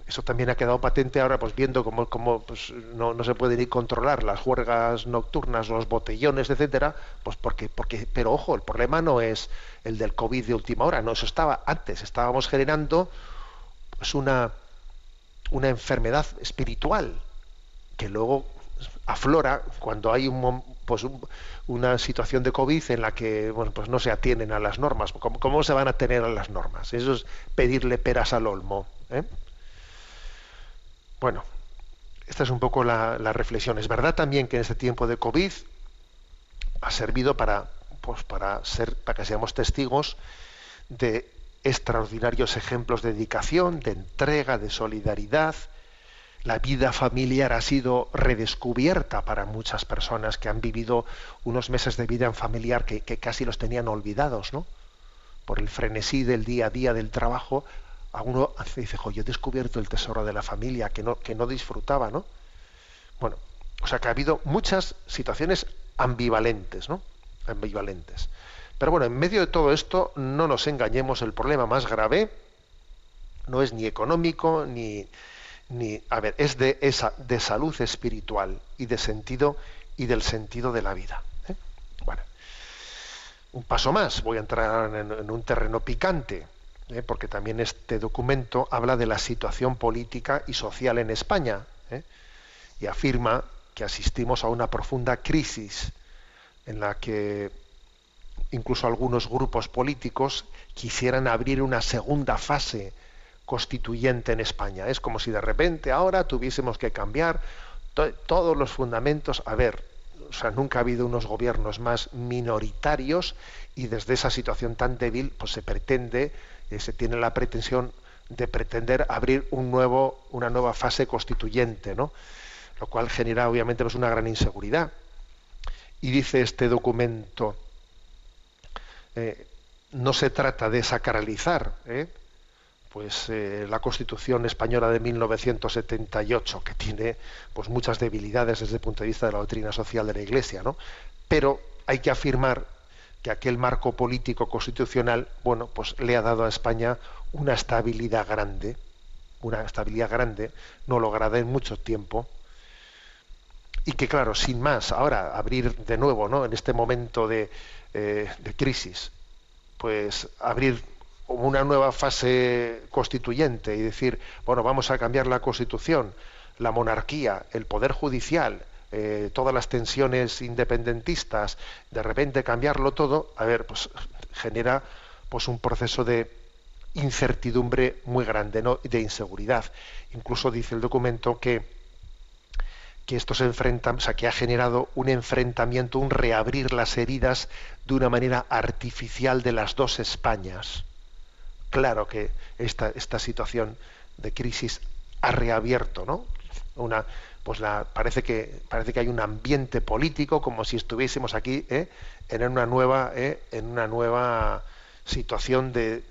eso también ha quedado patente ahora, pues viendo cómo, cómo pues, no, no, se puede ni controlar las juergas nocturnas, los botellones, etcétera, pues porque, porque, pero ojo, el problema no es el del COVID de última hora, no, eso estaba antes, estábamos generando pues una, una enfermedad espiritual que luego aflora cuando hay un, pues un, una situación de COVID en la que bueno, pues no se atienden a las normas. ¿Cómo, ¿Cómo, se van a tener a las normas? Eso es pedirle peras al olmo. ¿eh? Bueno, esta es un poco la, reflexión. Es verdad también que en este tiempo de COVID ha servido para, pues para, ser, para que seamos testigos de extraordinarios ejemplos de dedicación, de entrega, de solidaridad. La vida familiar ha sido redescubierta para muchas personas que han vivido unos meses de vida en familiar que casi los tenían olvidados, ¿no? Por el frenesí del día a día del trabajo, a uno dice, yo he descubierto el tesoro de la familia que no, que no disfrutaba, ¿no? Bueno, o sea que ha habido muchas situaciones ambivalentes, ¿no? Ambivalentes. Pero bueno, en medio de todo esto, no nos engañemos, el problema más grave no es ni económico ni, ni a ver, es de esa de salud espiritual y de sentido y del sentido de la vida. ¿eh? Bueno, un paso más, voy a entrar en, en un terreno picante, ¿eh? porque también este documento habla de la situación política y social en España ¿eh? y afirma que asistimos a una profunda crisis en la que incluso algunos grupos políticos quisieran abrir una segunda fase constituyente en España. Es como si de repente ahora tuviésemos que cambiar to- todos los fundamentos. A ver, nunca ha habido unos gobiernos más minoritarios y desde esa situación tan débil, pues se pretende, se tiene la pretensión de pretender abrir una nueva fase constituyente, ¿no? Lo cual genera obviamente pues, una gran inseguridad. Y dice este documento, eh, no se trata de sacralizar ¿eh? pues eh, la Constitución española de 1978 que tiene pues muchas debilidades desde el punto de vista de la doctrina social de la Iglesia, ¿no? Pero hay que afirmar que aquel marco político constitucional, bueno, pues le ha dado a España una estabilidad grande, una estabilidad grande, no lograda en mucho tiempo, y que claro, sin más, ahora abrir de nuevo, ¿no? En este momento de, eh, de crisis, pues abrir una nueva fase constituyente y decir, bueno, vamos a cambiar la constitución, la monarquía, el poder judicial, eh, todas las tensiones independentistas, de repente cambiarlo todo, a ver, pues genera pues un proceso de incertidumbre muy grande, ¿no? De inseguridad. Incluso dice el documento que que esto se enfrenta, o sea, que ha generado un enfrentamiento, un reabrir las heridas de una manera artificial de las dos Españas. Claro que esta, esta situación de crisis ha reabierto, ¿no? Una, pues la, parece que parece que hay un ambiente político como si estuviésemos aquí ¿eh? en una nueva ¿eh? en una nueva situación de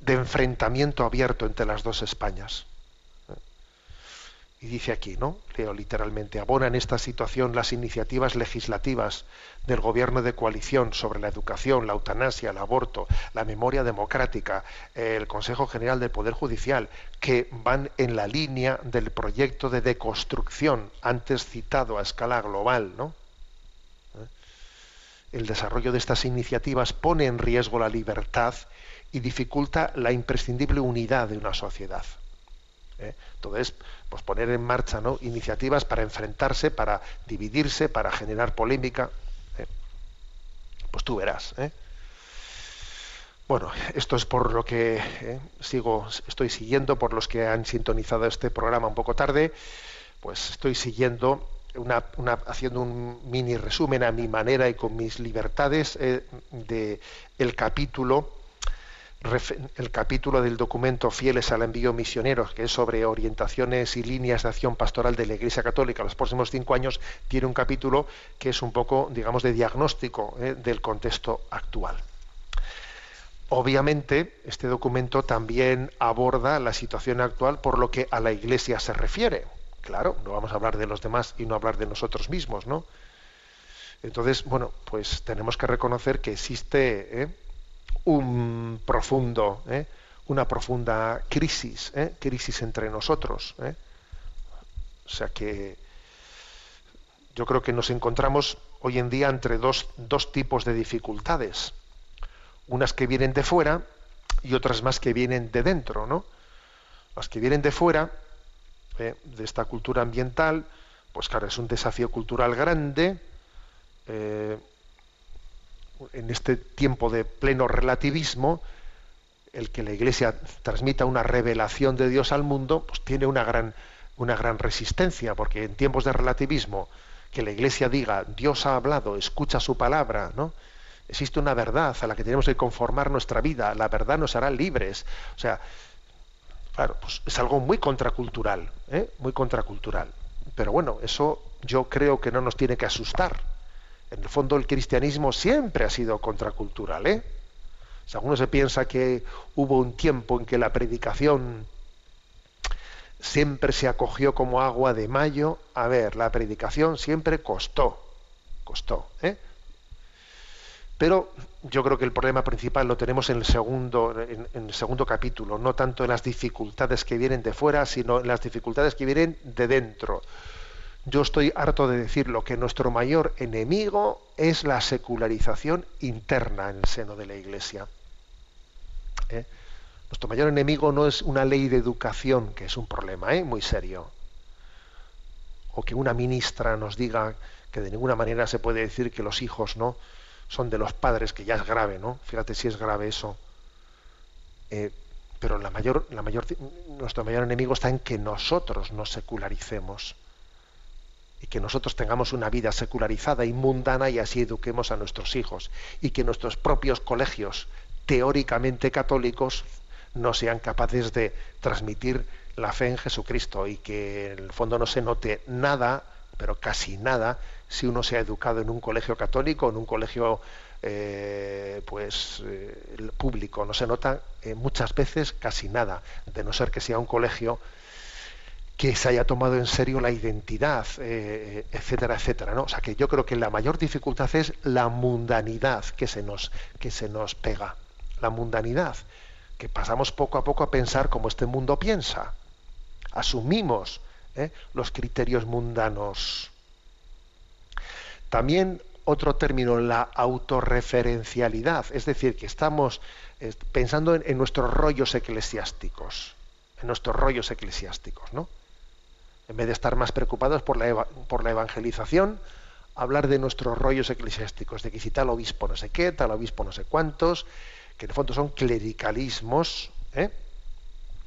de enfrentamiento abierto entre las dos Españas. Y dice aquí, ¿no? Leo literalmente, abonan esta situación las iniciativas legislativas del gobierno de coalición sobre la educación, la eutanasia, el aborto, la memoria democrática, el Consejo General del Poder Judicial, que van en la línea del proyecto de deconstrucción antes citado a escala global, ¿no? El desarrollo de estas iniciativas pone en riesgo la libertad y dificulta la imprescindible unidad de una sociedad. ¿Eh? Entonces, pues poner en marcha ¿no? iniciativas para enfrentarse, para dividirse, para generar polémica. ¿eh? Pues tú verás. ¿eh? Bueno, esto es por lo que ¿eh? sigo, estoy siguiendo, por los que han sintonizado este programa un poco tarde, pues estoy siguiendo haciendo un mini resumen a mi manera y con mis libertades eh, de el capítulo el capítulo del documento Fieles al envío misionero, que es sobre orientaciones y líneas de acción pastoral de la Iglesia Católica los próximos cinco años, tiene un capítulo que es un poco, digamos, de diagnóstico eh, del contexto actual. Obviamente, este documento también aborda la situación actual por lo que a la Iglesia se refiere. Claro, no vamos a hablar de los demás y no hablar de nosotros mismos, ¿no? Entonces, bueno, pues tenemos que reconocer que existe ¿eh? Un profundo, ¿eh? una profunda crisis, ¿eh? crisis entre nosotros. O sea que yo creo que nos encontramos hoy en día entre dos, dos tipos de dificultades. Unas que vienen de fuera y otras más que vienen de dentro, ¿no? Las que vienen de fuera, de esta cultura ambiental, pues claro, es un desafío cultural grande, eh, en este tiempo de pleno relativismo, el que la Iglesia transmita una revelación de Dios al mundo, pues tiene una gran, una gran resistencia, porque en tiempos de relativismo, que la Iglesia diga, Dios ha hablado, escucha su palabra, ¿no? Existe una verdad a la que tenemos que conformar nuestra vida, la verdad nos hará libres. O sea, claro, pues es algo muy contracultural, ¿eh? muy contracultural. Pero bueno, eso yo creo que no nos tiene que asustar. En el fondo el cristianismo siempre ha sido contracultural, ¿eh? O sea, uno se piensa que hubo un tiempo en que la predicación siempre se acogió como agua de mayo. A ver, la predicación siempre costó, costó, ¿eh? Pero yo creo que el problema principal lo tenemos en el segundo, en el segundo capítulo, no tanto en las dificultades que vienen de fuera, sino en las dificultades que vienen de dentro. Yo estoy harto de decirlo, que nuestro mayor enemigo es la secularización interna en el seno de la Iglesia. ¿Eh? Nuestro mayor enemigo no es una ley de educación, que es un problema ¿eh? muy serio. O que una ministra nos diga que de ninguna manera se puede decir que los hijos no son de los padres, que ya es grave, ¿no? Fíjate si es grave eso. Eh, pero la mayor, la mayor, nuestro mayor enemigo está en que nosotros nos secularicemos y que nosotros tengamos una vida secularizada y mundana y así eduquemos a nuestros hijos y que nuestros propios colegios teóricamente católicos no sean capaces de transmitir la fe en Jesucristo y que en el fondo no se note nada, pero casi nada, si uno se ha educado en un colegio católico, en un colegio eh, pues eh, público, no se nota eh, muchas veces casi nada, de no ser que sea un colegio que se haya tomado en serio la identidad, eh, etcétera, etcétera. ¿no? O sea que yo creo que la mayor dificultad es la mundanidad que se nos, que se nos pega. La mundanidad, que pasamos poco a poco a pensar como este mundo piensa. Asumimos ¿eh? los criterios mundanos. También otro término, la autorreferencialidad, es decir, que estamos eh, pensando en, en nuestros rollos eclesiásticos, en nuestros rollos eclesiásticos, ¿no? En vez de estar más preocupados por la, eva- por la evangelización, hablar de nuestros rollos eclesiásticos, de que si tal obispo no sé qué, tal obispo no sé cuántos, que en el fondo son clericalismos, ¿eh?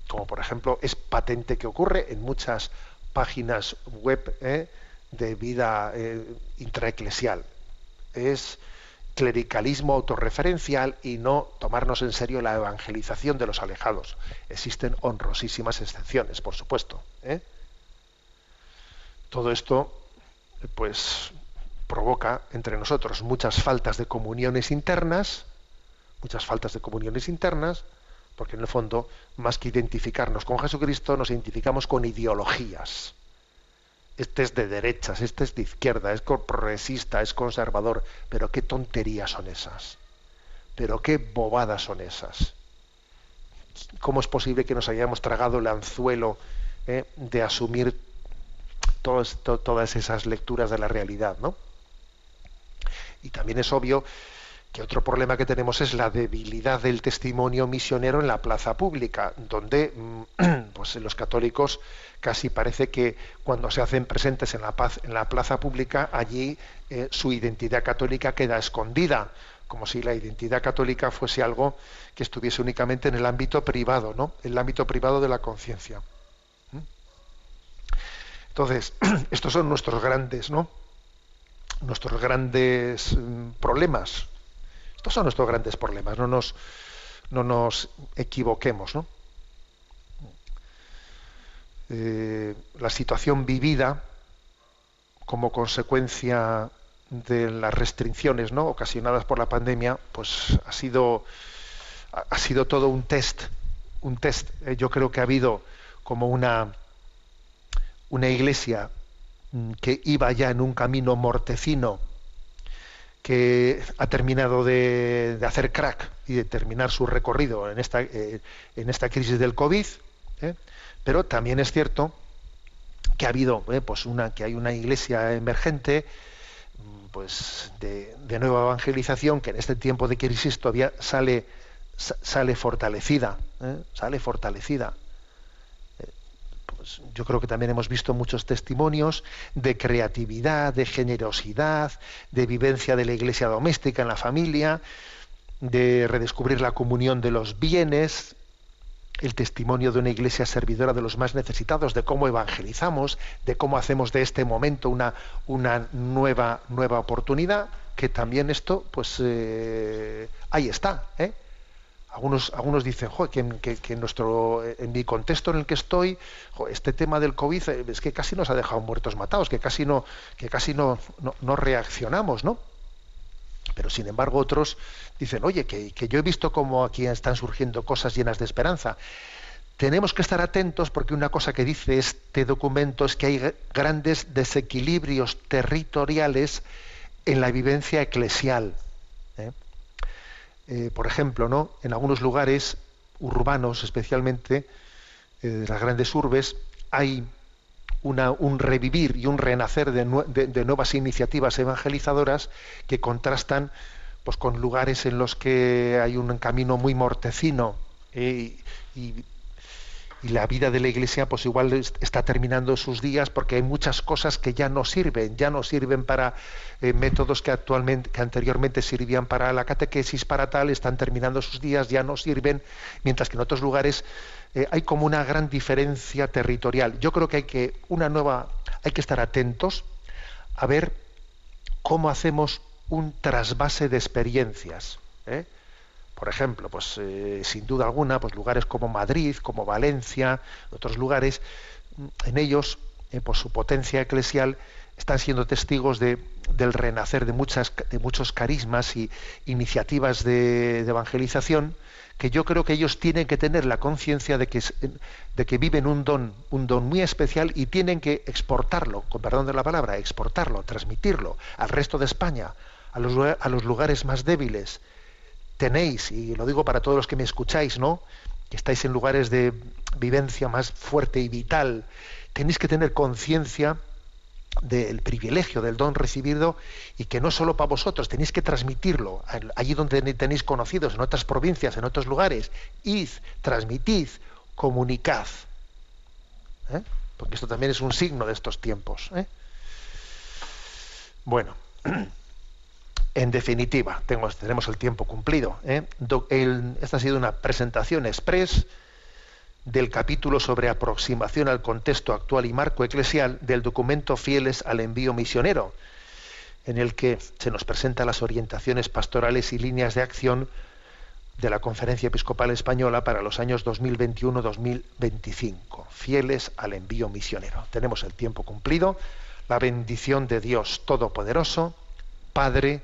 como por ejemplo es patente que ocurre en muchas páginas web ¿eh? de vida eh, intraeclesial. Es clericalismo autorreferencial y no tomarnos en serio la evangelización de los alejados. Existen honrosísimas excepciones, por supuesto. ¿eh? Todo esto, pues, provoca entre nosotros muchas faltas de comuniones internas, muchas faltas de comuniones internas, porque en el fondo, más que identificarnos con Jesucristo, nos identificamos con ideologías. Este es de derechas, este es de izquierda, es progresista, es conservador, pero qué tonterías son esas. Pero qué bobadas son esas. ¿Cómo es posible que nos hayamos tragado el anzuelo eh, de asumir todas, to- todas esas lecturas de la realidad, ¿no? Y también es obvio que otro problema que tenemos es la debilidad del testimonio misionero en la plaza pública, donde mm, [CLEARS THROAT] pues los católicos casi parece que cuando se hacen presentes en la, paz, en la plaza pública, allí eh, su identidad católica queda escondida, como si la identidad católica fuese algo que estuviese únicamente en el ámbito privado, ¿no? El ámbito privado de la conciencia. Entonces, [CLEARS THROAT] estos son nuestros grandes, ¿no? Nuestros grandes mm, problemas. Estos son nuestros grandes problemas, no nos, no nos equivoquemos, ¿no? Eh, la situación vivida como consecuencia de las restricciones ¿no? ocasionadas por la pandemia, pues ha sido, ha sido todo un test, un test. Eh, yo creo que ha habido como una, una iglesia mm, que iba ya en un camino mortecino, que ha terminado de, hacer crack y de terminar su recorrido en esta, eh, en esta crisis del COVID, ¿eh? pero también es cierto que ha habido eh, pues una que hay una iglesia emergente mm, pues de, de nueva evangelización que en este tiempo de crisis todavía sale sa- sale fortalecida sale fortalecida yo creo que también hemos visto muchos testimonios de creatividad de generosidad de vivencia de la iglesia doméstica en la familia de redescubrir la comunión de los bienes el testimonio de una iglesia servidora de los más necesitados, de cómo evangelizamos, de cómo hacemos de este momento una, una nueva, nueva oportunidad, que también esto, pues eh, ahí está. ¿eh? Algunos, algunos dicen, "Jo, que, que- nuestro, en mi contexto en el que estoy, este tema del COVID eh, es que casi nos ha dejado muertos matados, que casi no, que casi no, no, reaccionamos, ¿no? Pero sin embargo otros dicen, oye, que, que yo he visto cómo aquí están surgiendo cosas llenas de esperanza. Tenemos que estar atentos porque una cosa que dice este documento es que hay grandes desequilibrios territoriales en la vivencia eclesial. ¿eh? Eh, por ejemplo, ¿no? en algunos lugares urbanos, especialmente eh, de las grandes urbes, hay un revivir y un renacer de nuevas iniciativas evangelizadoras que contrastan pues, con lugares en los que hay un camino muy mortecino eh, y, y la vida de la iglesia pues igual es- está terminando sus días porque hay muchas cosas que ya no sirven, ya no sirven para eh, métodos que actualmente, anteriormente sirvían para la catequesis, para tal, están terminando sus días, ya no sirven, mientras que en otros lugares eh, hay como una gran diferencia territorial. Yo creo que hay que una nueva, hay que estar atentos a ver cómo hacemos un trasvase de experiencias. ¿eh? Por ejemplo, pues eh, sin duda alguna, pues lugares como Madrid, como Valencia, otros lugares, en ellos, eh, por su potencia eclesial, están siendo testigos de- del renacer de, muchas, de muchos carismas y iniciativas de, de evangelización, que yo creo que ellos tienen que tener la conciencia de que, de que viven un don, un don muy especial y tienen que exportarlo, con perdón de la palabra, exportarlo, transmitirlo al resto de España, a los, a los lugares más débiles, tenéis, y lo digo para todos los que me escucháis, ¿no? Que estáis en lugares de vivencia más fuerte y vital, tenéis que tener conciencia del privilegio del don recibido y que no solo para vosotros, tenéis que transmitirlo al- allí donde tenéis conocidos, en otras provincias, en otros lugares. Id, transmitid, comunicad. ¿eh? Porque esto también es un signo de estos tiempos. ¿eh? Bueno. [CLEARS THROAT] En definitiva, tenemos el tiempo cumplido. ¿eh? Esta ha sido una presentación express del capítulo sobre aproximación al contexto actual y marco eclesial del documento Fieles al envío misionero, en el que se nos presentan las orientaciones pastorales y líneas de acción de la Conferencia Episcopal Española para los años 2021-2025. Fieles al envío misionero. Tenemos el tiempo cumplido. La bendición de Dios Todopoderoso, Padre,